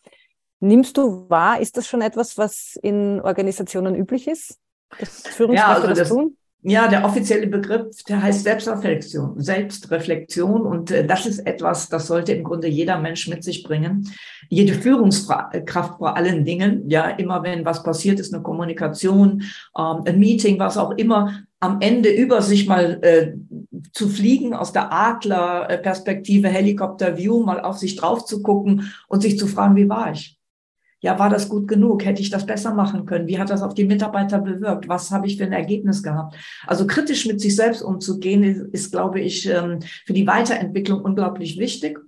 Nimmst du wahr, ist das schon etwas, was in Organisationen üblich ist? Das Führungskräfte ja, also das, das tun? Ja, der offizielle Begriff, der heißt Selbstreflexion, Selbstreflexion. Und äh, das ist etwas, das sollte im Grunde jeder Mensch mit sich bringen. Jede Führungskraft vor allen Dingen, ja, immer wenn was passiert ist, eine Kommunikation, ähm, ein Meeting, was auch immer, am Ende über sich mal äh, zu fliegen, aus der Adlerperspektive, Helikopter-View, mal auf sich drauf zu gucken und sich zu fragen, wie war ich? Ja, war das gut genug? Hätte ich das besser machen können? Wie hat das auf die Mitarbeiter bewirkt? Was habe ich für ein Ergebnis gehabt? Also kritisch mit sich selbst umzugehen, ist, glaube ich, ähm, für die Weiterentwicklung unglaublich wichtig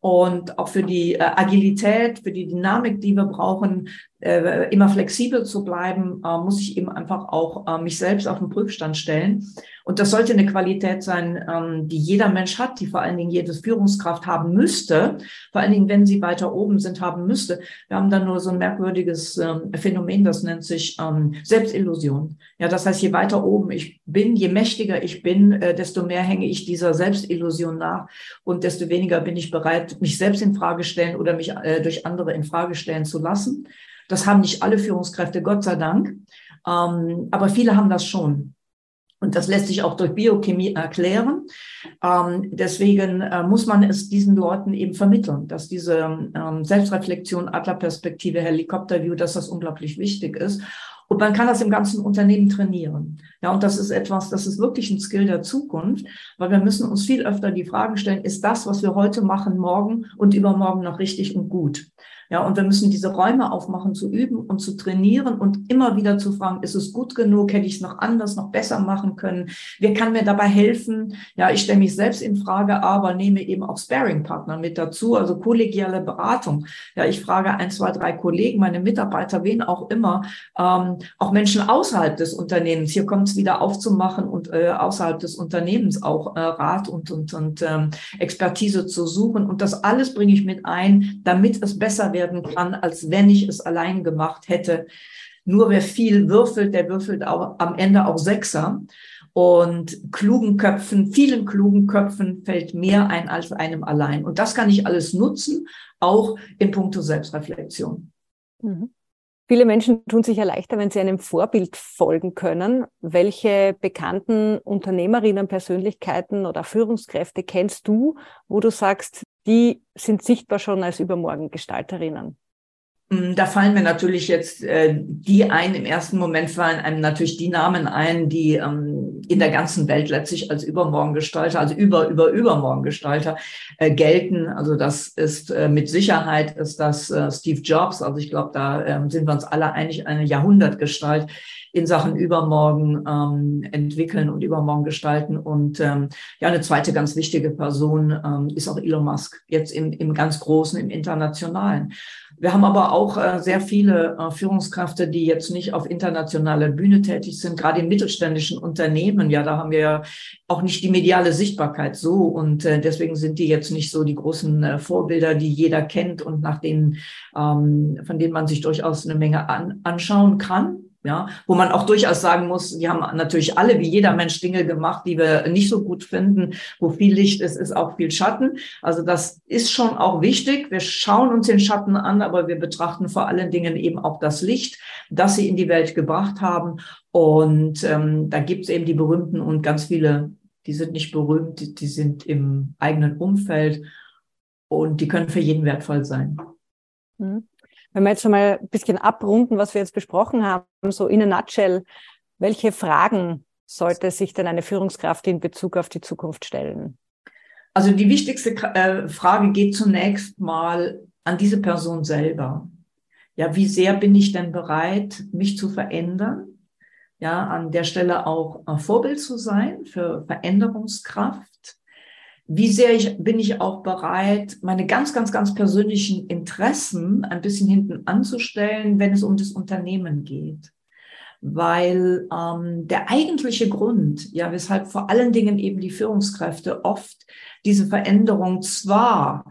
und auch für die äh, Agilität, für die Dynamik, die wir brauchen, äh, immer flexibel zu bleiben, äh, muss ich eben einfach auch mich selbst auf den Prüfstand stellen. Und das sollte eine Qualität sein, ähm, die jeder Mensch hat, die vor allen Dingen jede Führungskraft haben müsste. Vor allen Dingen, wenn sie weiter oben sind, haben müsste. Wir haben dann nur so ein merkwürdiges ähm, Phänomen, das nennt sich ähm, Selbstillusion. Ja, das heißt, je weiter oben ich bin, je mächtiger ich bin, äh, desto mehr hänge ich dieser Selbstillusion nach und desto weniger bin ich bereit, mich selbst in Frage stellen oder mich äh, durch andere in Frage stellen zu lassen. Das haben nicht alle Führungskräfte, Gott sei Dank. aber viele haben das schon. Und das lässt sich auch durch Biochemie erklären. Ähm, deswegen äh, muss man es diesen Leuten eben vermitteln, dass diese ähm, Selbstreflexion, Adlerperspektive, Helikopterview, dass das unglaublich wichtig ist. Und man kann das im ganzen Unternehmen trainieren. Ja, und das ist etwas, das ist wirklich ein Skill der Zukunft, weil wir müssen uns viel öfter die Fragen stellen, ist das, was wir heute machen, morgen und übermorgen noch richtig und gut? Ja, und wir müssen diese Räume aufmachen, zu üben und zu trainieren und immer wieder zu fragen, ist es gut genug? Hätte ich es noch anders, noch besser machen können? Wer kann mir dabei helfen? Ja, ich stelle mich selbst in Frage, aber nehme eben auch Sparing-Partner mit dazu, also kollegiale Beratung. Ja, ich frage ein, zwei, drei Kollegen, meine Mitarbeiter, wen auch immer, ähm, auch Menschen außerhalb des Unternehmens. Hier kommt es wieder aufzumachen und äh, außerhalb des Unternehmens auch äh, Rat und, und, und ähm, Expertise zu suchen. Und das alles bringe ich mit ein, damit es besser wird werden kann, als wenn ich es allein gemacht hätte. Nur wer viel würfelt, der würfelt auch am Ende auch Sechser. Und klugen Köpfen, vielen klugen Köpfen fällt mehr ein als einem allein. Und das kann ich alles nutzen, auch in puncto Selbstreflexion. Mhm. Viele Menschen tun sich ja leichter, wenn sie einem Vorbild folgen können. Welche bekannten Unternehmerinnen, Persönlichkeiten oder Führungskräfte kennst du, wo du sagst, die sind sichtbar schon als Übermorgengestalterinnen. Mm, da fallen mir natürlich jetzt äh, die ein, im ersten Moment fallen einem natürlich die Namen ein, die ähm, in der ganzen Welt letztlich als Übermorgengestalter, also über, über Übermorgengestalter äh, gelten. Also das ist äh, mit Sicherheit ist das äh, Steve Jobs. Also ich glaube, da ähm, sind wir uns alle einig, eine Jahrhundertgestalt in Sachen Übermorgen ähm, entwickeln und Übermorgen gestalten. Und ähm, ja, eine zweite ganz wichtige Person ähm, ist auch Elon Musk, jetzt im, im ganz Großen, im Internationalen. Wir haben aber auch äh, sehr viele äh, Führungskräfte, die jetzt nicht auf internationaler Bühne tätig sind, gerade in mittelständischen Unternehmen. Ja, da haben wir ja auch nicht die mediale Sichtbarkeit so. Und äh, deswegen sind die jetzt nicht so die großen äh, Vorbilder, die jeder kennt und nach denen, ähm, von denen man sich durchaus eine Menge an, anschauen kann. Ja, wo man auch durchaus sagen muss, die haben natürlich alle, wie jeder Mensch, Dinge gemacht, die wir nicht so gut finden. Wo viel Licht ist, ist auch viel Schatten. Also das ist schon auch wichtig. Wir schauen uns den Schatten an, aber wir betrachten vor allen Dingen eben auch das Licht, das sie in die Welt gebracht haben. Und ähm, da gibt es eben die berühmten und ganz viele, die sind nicht berühmt, die, die sind im eigenen Umfeld und die können für jeden wertvoll sein. Wenn wir jetzt schon mal ein bisschen abrunden, was wir jetzt besprochen haben, so in a nutshell, welche Fragen sollte sich denn eine Führungskraft in Bezug auf die Zukunft stellen? Also die wichtigste äh, Frage geht zunächst mal an diese Person selber. Ja, wie sehr bin ich denn bereit, mich zu verändern? Ja, an der Stelle auch Vorbild zu sein für Veränderungskraft wie sehr ich, bin ich auch bereit, meine ganz, ganz, ganz persönlichen Interessen ein bisschen hinten anzustellen, wenn es um das Unternehmen geht. Weil ähm, der eigentliche Grund, ja, weshalb vor allen Dingen eben die Führungskräfte oft diese Veränderung zwar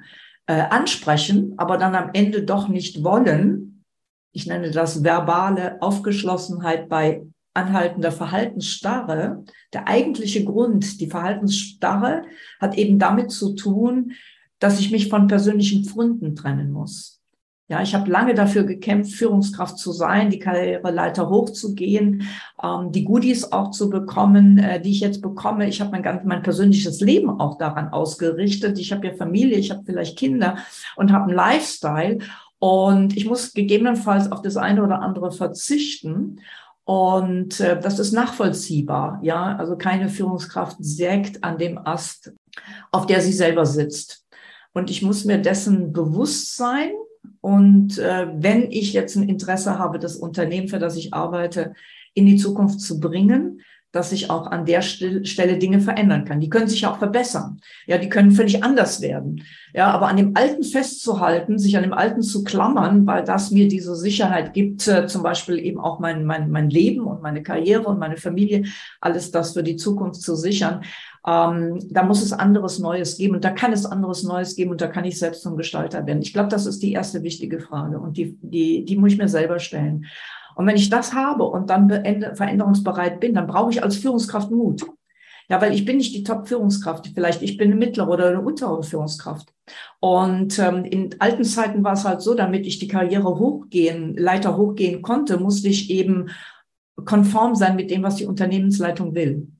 äh, ansprechen, aber dann am Ende doch nicht wollen, ich nenne das verbale Aufgeschlossenheit bei anhaltender Verhaltensstarre, der eigentliche Grund, die Verhaltensstarre, hat eben damit zu tun, dass ich mich von persönlichen Pfründen trennen muss. Ja, ich habe lange dafür gekämpft, Führungskraft zu sein, die Karriereleiter hochzugehen, ähm, die Goodies auch zu bekommen, äh, die ich jetzt bekomme. Ich habe mein ganz mein persönliches Leben auch daran ausgerichtet. Ich habe ja Familie, ich habe vielleicht Kinder und habe einen Lifestyle und ich muss gegebenenfalls auf das eine oder andere verzichten. Und äh, das ist nachvollziehbar. Ja, also keine Führungskraft sägt an dem Ast, auf der sie selber sitzt. Und ich muss mir dessen bewusst sein. Und äh, wenn ich jetzt ein Interesse habe, das Unternehmen, für das ich arbeite, in die Zukunft zu bringen, dass ich auch an der Stelle Dinge verändern kann. Die können sich auch verbessern. Ja, die können völlig anders werden. Ja, aber an dem Alten festzuhalten, sich an dem Alten zu klammern, weil das mir diese Sicherheit gibt, äh, zum Beispiel eben auch mein, mein, mein Leben und meine Karriere und meine Familie, alles das für die Zukunft zu sichern. Ähm, da muss es anderes Neues geben und da kann es anderes Neues geben und da kann ich selbst zum Gestalter werden. Ich glaube, das ist die erste wichtige Frage und die, die, die muss ich mir selber stellen. Und wenn ich das habe und dann veränderungsbereit bin, dann brauche ich als Führungskraft Mut. Ja, weil ich bin nicht die Top-Führungskraft. Vielleicht ich bin eine mittlere oder eine untere Führungskraft. Und ähm, in alten Zeiten war es halt so, damit ich die Karriere hochgehen, Leiter hochgehen konnte, musste ich eben konform sein mit dem, was die Unternehmensleitung will.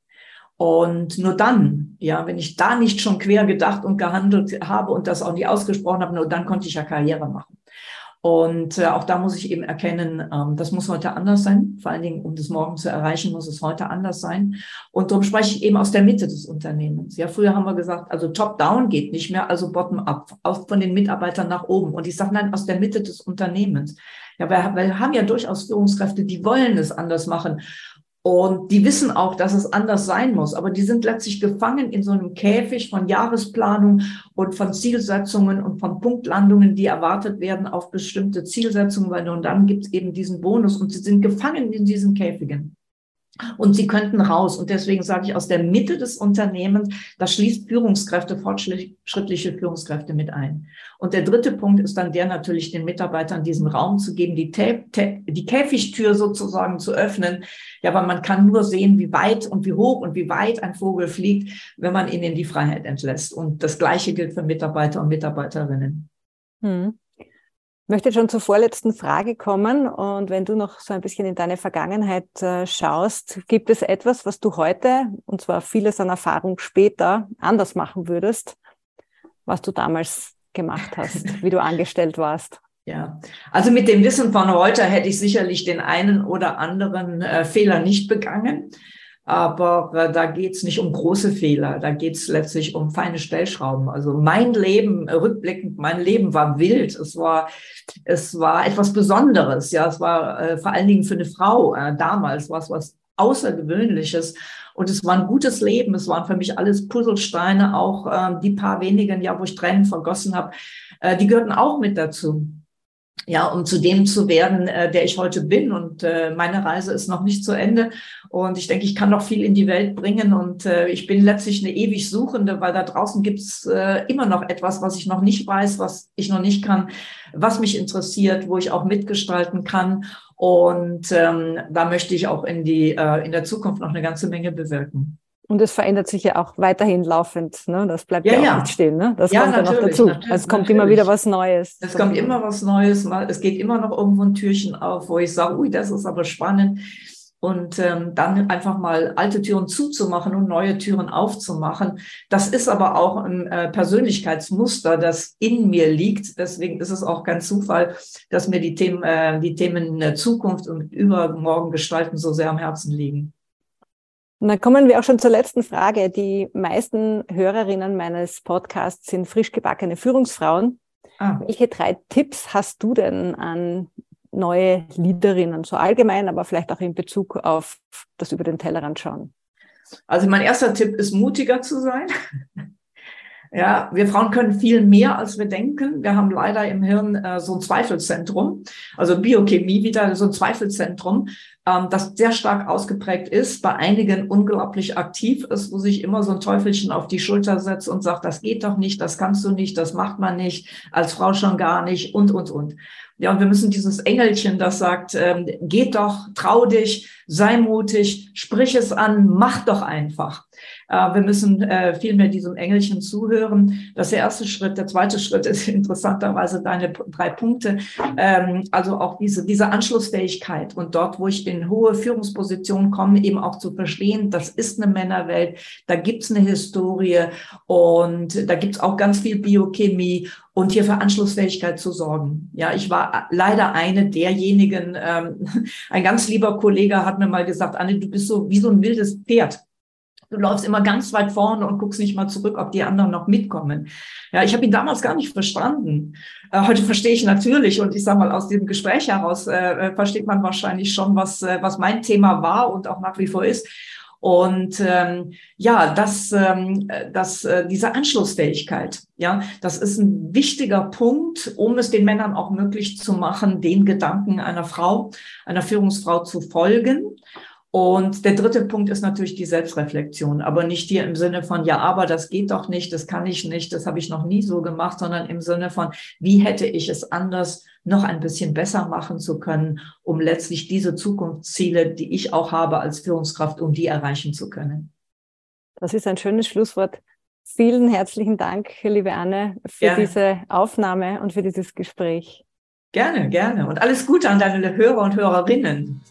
Und nur dann, ja, wenn ich da nicht schon quer gedacht und gehandelt habe und das auch nie ausgesprochen habe, nur dann konnte ich ja Karriere machen. Und äh, auch da muss ich eben erkennen, ähm, das muss heute anders sein. Vor allen Dingen, um das morgen zu erreichen, muss es heute anders sein. Und darum spreche ich eben aus der Mitte des Unternehmens. Ja, früher haben wir gesagt, also top-down geht nicht mehr, also bottom-up, von den Mitarbeitern nach oben. Und ich sage, nein, aus der Mitte des Unternehmens. Ja, weil wir haben ja durchaus Führungskräfte, die wollen es anders machen. Und die wissen auch, dass es anders sein muss, aber die sind letztlich gefangen in so einem Käfig von Jahresplanung und von Zielsetzungen und von Punktlandungen, die erwartet werden auf bestimmte Zielsetzungen, weil nur dann gibt es eben diesen Bonus und sie sind gefangen in diesen Käfigen. Und sie könnten raus. Und deswegen sage ich aus der Mitte des Unternehmens, das schließt Führungskräfte, fortschrittliche Führungskräfte mit ein. Und der dritte Punkt ist dann der natürlich, den Mitarbeitern diesen Raum zu geben, die, die Käfigtür sozusagen zu öffnen. Ja, aber man kann nur sehen, wie weit und wie hoch und wie weit ein Vogel fliegt, wenn man ihn in die Freiheit entlässt. Und das Gleiche gilt für Mitarbeiter und Mitarbeiterinnen. Hm möchte schon zur vorletzten Frage kommen. Und wenn du noch so ein bisschen in deine Vergangenheit äh, schaust, gibt es etwas, was du heute, und zwar vieles an Erfahrung später, anders machen würdest, was du damals gemacht hast, wie du angestellt warst? Ja, also mit dem Wissen von heute hätte ich sicherlich den einen oder anderen äh, Fehler nicht begangen. Aber äh, da geht's nicht um große Fehler, da geht's letztlich um feine Stellschrauben. Also mein Leben, äh, rückblickend, mein Leben war wild. Es war, es war etwas Besonderes. Ja, es war äh, vor allen Dingen für eine Frau äh, damals was was Außergewöhnliches. Und es war ein gutes Leben. Es waren für mich alles Puzzlesteine, auch äh, die paar wenigen, ja, wo ich Tränen vergossen habe, äh, die gehörten auch mit dazu. Ja, um zu dem zu werden, äh, der ich heute bin. Und äh, meine Reise ist noch nicht zu Ende. Und ich denke, ich kann noch viel in die Welt bringen. Und äh, ich bin letztlich eine ewig Suchende, weil da draußen gibt's äh, immer noch etwas, was ich noch nicht weiß, was ich noch nicht kann, was mich interessiert, wo ich auch mitgestalten kann. Und ähm, da möchte ich auch in die äh, in der Zukunft noch eine ganze Menge bewirken. Und es verändert sich ja auch weiterhin laufend. Ne? Das bleibt ja, ja, ja. nicht stehen. Ne? Das ja, kommt ja noch dazu. Es kommt natürlich. immer wieder was Neues. Es kommt immer was Neues. Es geht immer noch irgendwo ein Türchen auf, wo ich sage, ui, das ist aber spannend. Und ähm, dann einfach mal alte Türen zuzumachen und neue Türen aufzumachen. Das ist aber auch ein äh, Persönlichkeitsmuster, das in mir liegt. Deswegen ist es auch kein Zufall, dass mir die Themen, äh, die Themen Zukunft und übermorgen gestalten so sehr am Herzen liegen. Und dann kommen wir auch schon zur letzten Frage. Die meisten Hörerinnen meines Podcasts sind frisch gebackene Führungsfrauen. Ah. Welche drei Tipps hast du denn an neue Leaderinnen, so allgemein, aber vielleicht auch in Bezug auf das über den Tellerrand schauen? Also mein erster Tipp ist, mutiger zu sein. Ja, wir Frauen können viel mehr, als wir denken. Wir haben leider im Hirn äh, so ein Zweifelzentrum, also Biochemie wieder so ein Zweifelzentrum, ähm, das sehr stark ausgeprägt ist, bei einigen unglaublich aktiv ist, wo sich immer so ein Teufelchen auf die Schulter setzt und sagt, das geht doch nicht, das kannst du nicht, das macht man nicht, als Frau schon gar nicht und, und, und. Ja, und wir müssen dieses Engelchen, das sagt, ähm, geht doch, trau dich, sei mutig, sprich es an, mach doch einfach. Äh, wir müssen äh, viel mehr diesem Engelchen zuhören. Das der erste Schritt. Der zweite Schritt ist interessanterweise deine drei Punkte. Ähm, also auch diese, diese Anschlussfähigkeit und dort, wo ich in hohe Führungspositionen komme, eben auch zu verstehen, das ist eine Männerwelt, da gibt's eine Historie und da gibt's auch ganz viel Biochemie und hier für Anschlussfähigkeit zu sorgen. Ja, ich war leider eine derjenigen, ähm, ein ganz lieber Kollege hat mir mal gesagt, Anne, du bist so wie so ein wildes Pferd. Du läufst immer ganz weit vorne und guckst nicht mal zurück, ob die anderen noch mitkommen. Ja, ich habe ihn damals gar nicht verstanden. Äh, heute verstehe ich natürlich und ich sage mal aus diesem Gespräch heraus äh, äh, versteht man wahrscheinlich schon, was äh, was mein Thema war und auch nach wie vor ist. Und ähm, ja, das, ähm, das, äh, diese Anschlussfähigkeit, ja, das ist ein wichtiger Punkt, um es den Männern auch möglich zu machen, den Gedanken einer Frau, einer Führungsfrau zu folgen und der dritte Punkt ist natürlich die Selbstreflexion, aber nicht hier im Sinne von, ja, aber das geht doch nicht, das kann ich nicht, das habe ich noch nie so gemacht, sondern im Sinne von, wie hätte ich es anders noch ein bisschen besser machen zu können, um letztlich diese Zukunftsziele, die ich auch habe als Führungskraft, um die erreichen zu können. Das ist ein schönes Schlusswort. Vielen herzlichen Dank, liebe Anne, für gerne. diese Aufnahme und für dieses Gespräch. Gerne, gerne. Und alles Gute an deine Hörer und Hörerinnen.